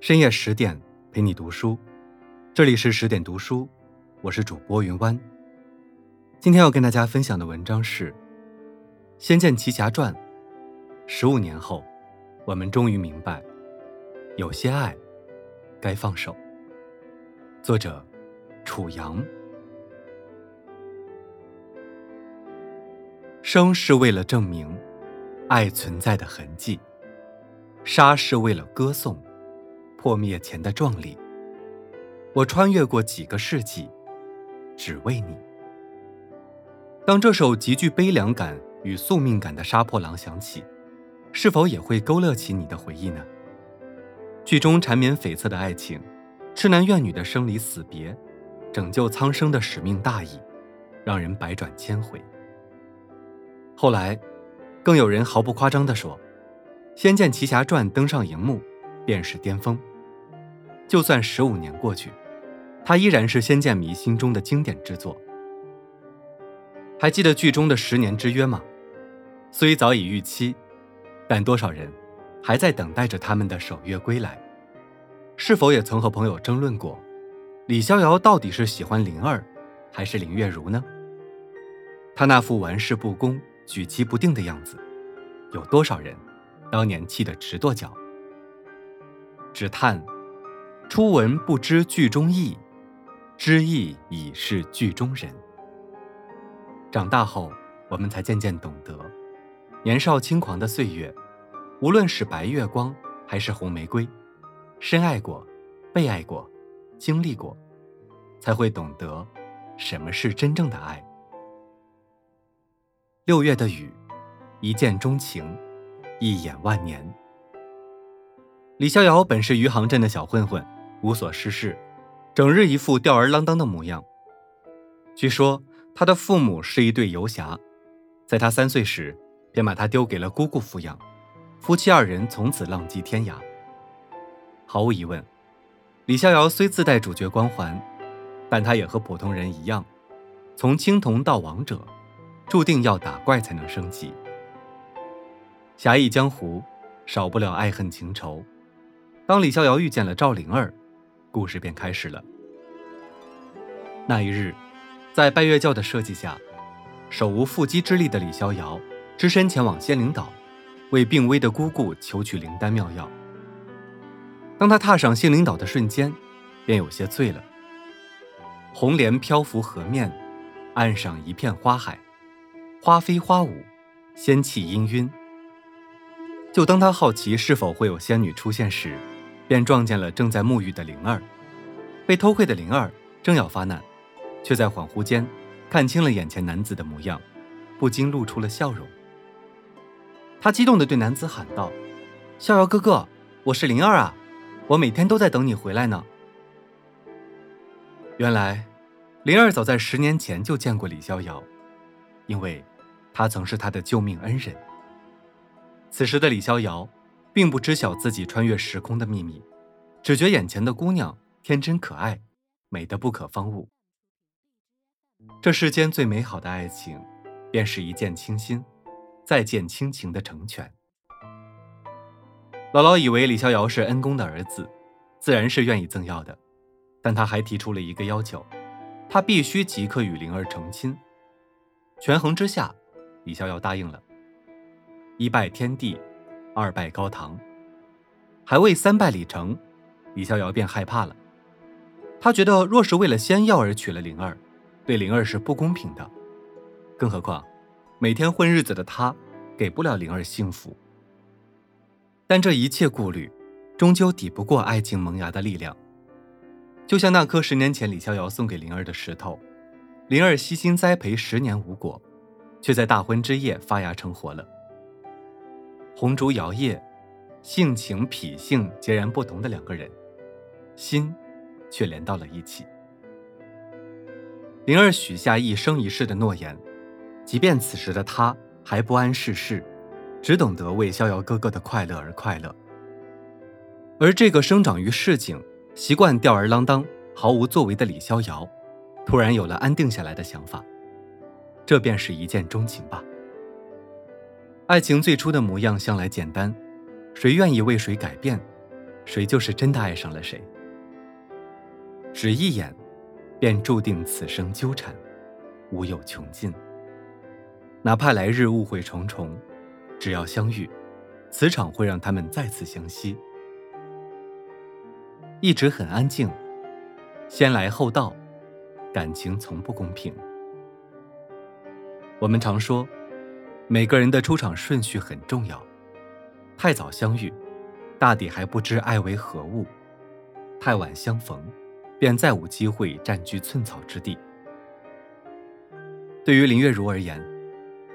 深夜十点陪你读书，这里是十点读书，我是主播云湾。今天要跟大家分享的文章是《仙剑奇侠传》。十五年后，我们终于明白，有些爱该放手。作者：楚阳。生是为了证明爱存在的痕迹，杀是为了歌颂破灭前的壮丽。我穿越过几个世纪，只为你。当这首极具悲凉感与宿命感的《杀破狼》响起，是否也会勾勒起你的回忆呢？剧中缠绵悱恻的爱情，痴男怨女的生离死别，拯救苍生的使命大义，让人百转千回。后来，更有人毫不夸张地说，《仙剑奇侠传》登上荧幕，便是巅峰。就算十五年过去，它依然是仙剑迷心中的经典之作。还记得剧中的十年之约吗？虽早已逾期，但多少人还在等待着他们的守约归来？是否也曾和朋友争论过，李逍遥到底是喜欢灵儿，还是林月如呢？他那副玩世不恭。举棋不定的样子，有多少人当年气得直跺脚？只叹初闻不知剧中意，知意已是剧中人。长大后，我们才渐渐懂得，年少轻狂的岁月，无论是白月光还是红玫瑰，深爱过，被爱过，经历过，才会懂得什么是真正的爱。六月的雨，一见钟情，一眼万年。李逍遥本是余杭镇的小混混，无所事事，整日一副吊儿郎当的模样。据说他的父母是一对游侠，在他三岁时便把他丢给了姑姑抚养，夫妻二人从此浪迹天涯。毫无疑问，李逍遥虽自带主角光环，但他也和普通人一样，从青铜到王者。注定要打怪才能升级。侠义江湖，少不了爱恨情仇。当李逍遥遇见了赵灵儿，故事便开始了。那一日，在拜月教的设计下，手无缚鸡之力的李逍遥只身前往仙灵岛，为病危的姑姑求取灵丹妙药。当他踏上仙灵岛的瞬间，便有些醉了。红莲漂浮河面，岸上一片花海。花飞花舞，仙气氤氲。就当他好奇是否会有仙女出现时，便撞见了正在沐浴的灵儿。被偷窥的灵儿正要发难，却在恍惚间看清了眼前男子的模样，不禁露出了笑容。他激动地对男子喊道：“逍遥哥哥，我是灵儿啊，我每天都在等你回来呢。”原来，灵儿早在十年前就见过李逍遥。因为，他曾是他的救命恩人。此时的李逍遥，并不知晓自己穿越时空的秘密，只觉眼前的姑娘天真可爱，美得不可方物。这世间最美好的爱情，便是一见倾心，再见倾情的成全。姥姥以为李逍遥是恩公的儿子，自然是愿意赠药的，但他还提出了一个要求，他必须即刻与灵儿成亲。权衡之下，李逍遥答应了。一拜天地，二拜高堂，还未三拜礼成，李逍遥便害怕了。他觉得若是为了仙药而娶了灵儿，对灵儿是不公平的。更何况，每天混日子的他，给不了灵儿幸福。但这一切顾虑，终究抵不过爱情萌芽的力量。就像那颗十年前李逍遥送给灵儿的石头。灵儿悉心栽培十年无果，却在大婚之夜发芽成活了。红烛摇曳，性情脾性截然不同的两个人，心却连到了一起。灵儿许下一生一世的诺言，即便此时的他还不谙世事，只懂得为逍遥哥哥的快乐而快乐。而这个生长于市井、习惯吊儿郎当、毫无作为的李逍遥。突然有了安定下来的想法，这便是一见钟情吧。爱情最初的模样向来简单，谁愿意为谁改变，谁就是真的爱上了谁。只一眼，便注定此生纠缠，无有穷尽。哪怕来日误会重重，只要相遇，磁场会让他们再次相惜。一直很安静，先来后到，感情从不公平。我们常说，每个人的出场顺序很重要。太早相遇，大抵还不知爱为何物；太晚相逢，便再无机会占据寸草之地。对于林月如而言，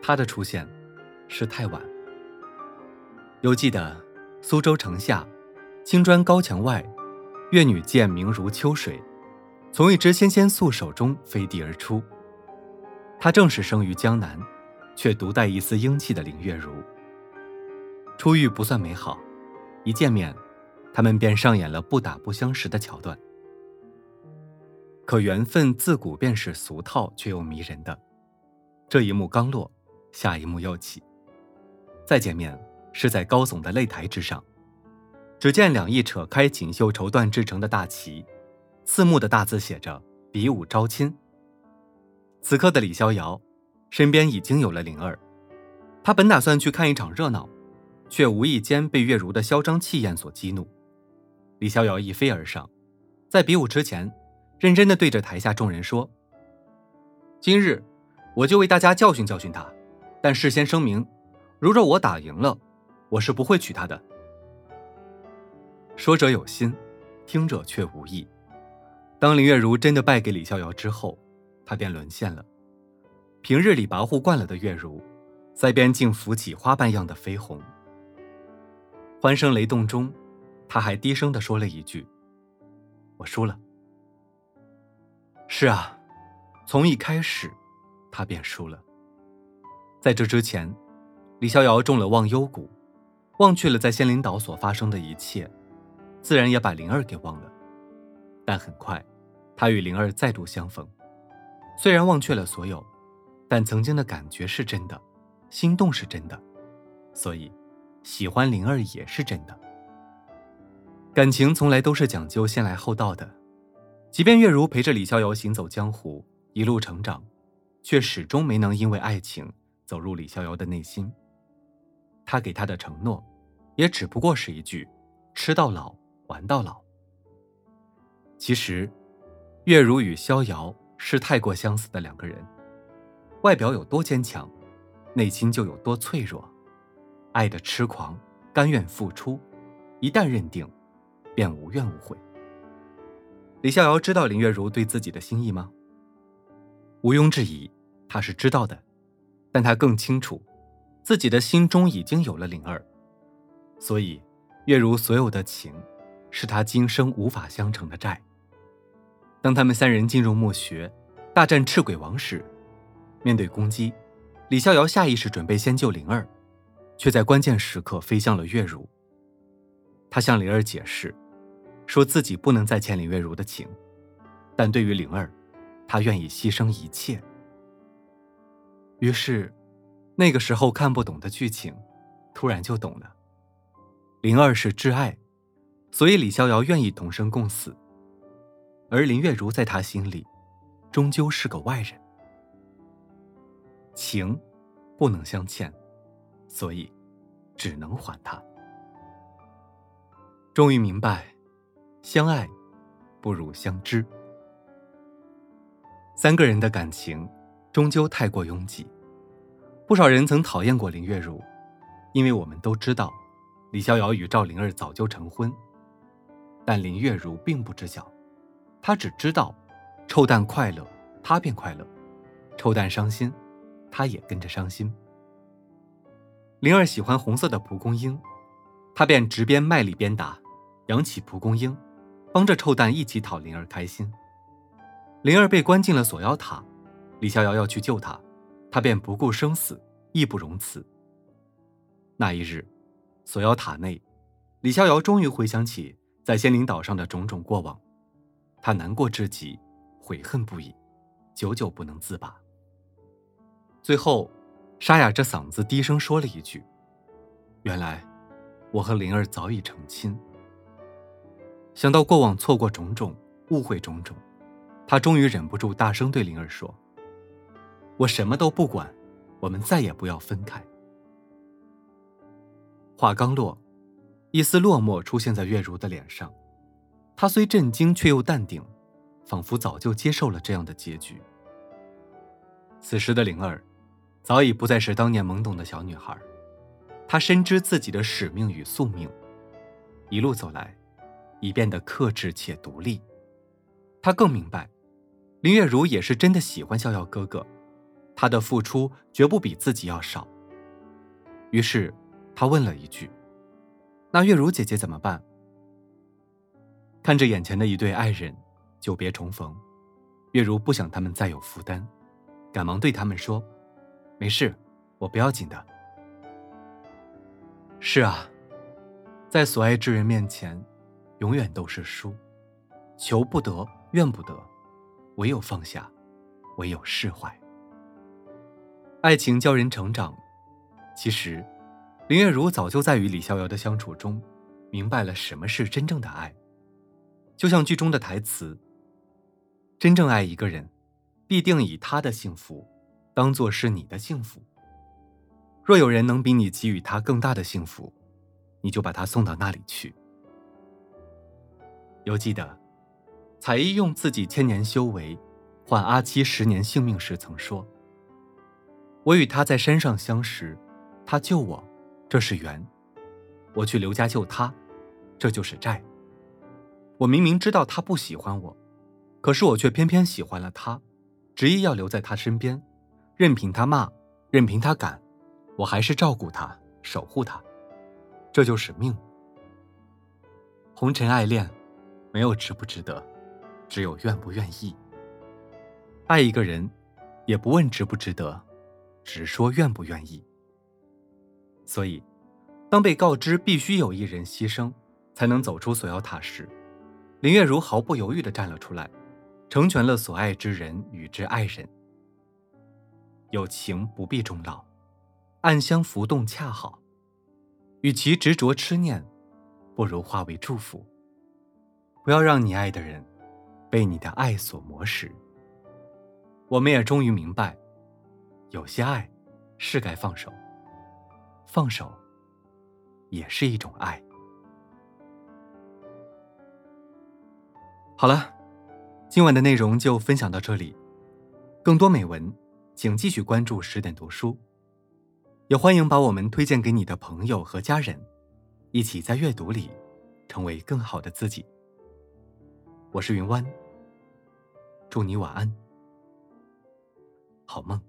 她的出现是太晚。犹记得苏州城下，青砖高墙外，月女见明如秋水，从一只纤纤素手中飞地而出。她正是生于江南，却独带一丝英气的林月如。初遇不算美好，一见面，他们便上演了不打不相识的桥段。可缘分自古便是俗套却又迷人的，这一幕刚落，下一幕又起。再见面是在高耸的擂台之上，只见两翼扯开锦绣绸缎制成的大旗，刺目的大字写着“比武招亲”。此刻的李逍遥，身边已经有了灵儿，他本打算去看一场热闹。却无意间被月如的嚣张气焰所激怒，李逍遥一飞而上，在比武之前，认真的对着台下众人说：“今日我就为大家教训教训他，但事先声明，如若我打赢了，我是不会娶她的。”说者有心，听者却无意。当林月如真的败给李逍遥之后，她便沦陷了。平日里跋扈惯了的月如，在边竟浮起花瓣样的绯红。欢声雷动中，他还低声的说了一句：“我输了。”是啊，从一开始，他便输了。在这之前，李逍遥中了忘忧谷，忘却了在仙灵岛所发生的一切，自然也把灵儿给忘了。但很快，他与灵儿再度相逢，虽然忘却了所有，但曾经的感觉是真的，心动是真的，所以。喜欢灵儿也是真的，感情从来都是讲究先来后到的。即便月如陪着李逍遥行走江湖，一路成长，却始终没能因为爱情走入李逍遥的内心。他给他的承诺，也只不过是一句“吃到老，玩到老”。其实，月如与逍遥是太过相似的两个人，外表有多坚强，内心就有多脆弱。爱的痴狂，甘愿付出，一旦认定，便无怨无悔。李逍遥知道林月如对自己的心意吗？毋庸置疑，他是知道的，但他更清楚，自己的心中已经有了灵儿，所以月如所有的情，是他今生无法相成的债。当他们三人进入墓穴，大战赤鬼王时，面对攻击，李逍遥下意识准备先救灵儿。却在关键时刻飞向了月如。他向灵儿解释，说自己不能再欠林月如的情，但对于灵儿，他愿意牺牲一切。于是，那个时候看不懂的剧情，突然就懂了。灵儿是挚爱，所以李逍遥愿意同生共死。而林月如在他心里，终究是个外人。情，不能相欠。所以，只能还他。终于明白，相爱不如相知。三个人的感情终究太过拥挤，不少人曾讨厌过林月如，因为我们都知道，李逍遥与赵灵儿早就成婚。但林月如并不知晓，她只知道，臭蛋快乐，她便快乐；臭蛋伤心，她也跟着伤心。灵儿喜欢红色的蒲公英，他便直边卖力边打，扬起蒲公英，帮着臭蛋一起讨灵儿开心。灵儿被关进了锁妖塔，李逍遥要去救她，他便不顾生死，义不容辞。那一日，锁妖塔内，李逍遥终于回想起在仙灵岛上的种种过往，他难过至极，悔恨不已，久久不能自拔。最后。沙哑着嗓子低声说了一句：“原来，我和灵儿早已成亲。”想到过往错过种种，误会种种，他终于忍不住大声对灵儿说：“我什么都不管，我们再也不要分开。”话刚落，一丝落寞出现在月如的脸上。她虽震惊，却又淡定，仿佛早就接受了这样的结局。此时的灵儿，早已不再是当年懵懂的小女孩，她深知自己的使命与宿命，一路走来，已变得克制且独立。她更明白，林月如也是真的喜欢逍遥哥哥，他的付出绝不比自己要少。于是。他问了一句：“那月如姐姐怎么办？”看着眼前的一对爱人，久别重逢，月如不想他们再有负担，赶忙对他们说：“没事，我不要紧的。”是啊，在所爱之人面前，永远都是输，求不得，怨不得，唯有放下，唯有释怀。爱情教人成长，其实。林月如早就在与李逍遥的相处中，明白了什么是真正的爱。就像剧中的台词：“真正爱一个人，必定以他的幸福，当做是你的幸福。若有人能比你给予他更大的幸福，你就把他送到那里去。”犹记得，彩衣用自己千年修为，换阿七十年性命时曾说：“我与他在山上相识，他救我。”这是缘，我去刘家救他，这就是债。我明明知道他不喜欢我，可是我却偏偏喜欢了他，执意要留在他身边，任凭他骂，任凭他赶，我还是照顾他，守护他，这就是命。红尘爱恋，没有值不值得，只有愿不愿意。爱一个人，也不问值不值得，只说愿不愿意。所以，当被告知必须有一人牺牲，才能走出锁妖塔时，林月如毫不犹豫地站了出来，成全了所爱之人与之爱人。有情不必终老，暗香浮动恰好。与其执着痴念，不如化为祝福。不要让你爱的人被你的爱所磨蚀。我们也终于明白，有些爱是该放手。放手，也是一种爱。好了，今晚的内容就分享到这里。更多美文，请继续关注十点读书。也欢迎把我们推荐给你的朋友和家人，一起在阅读里成为更好的自己。我是云湾，祝你晚安，好梦。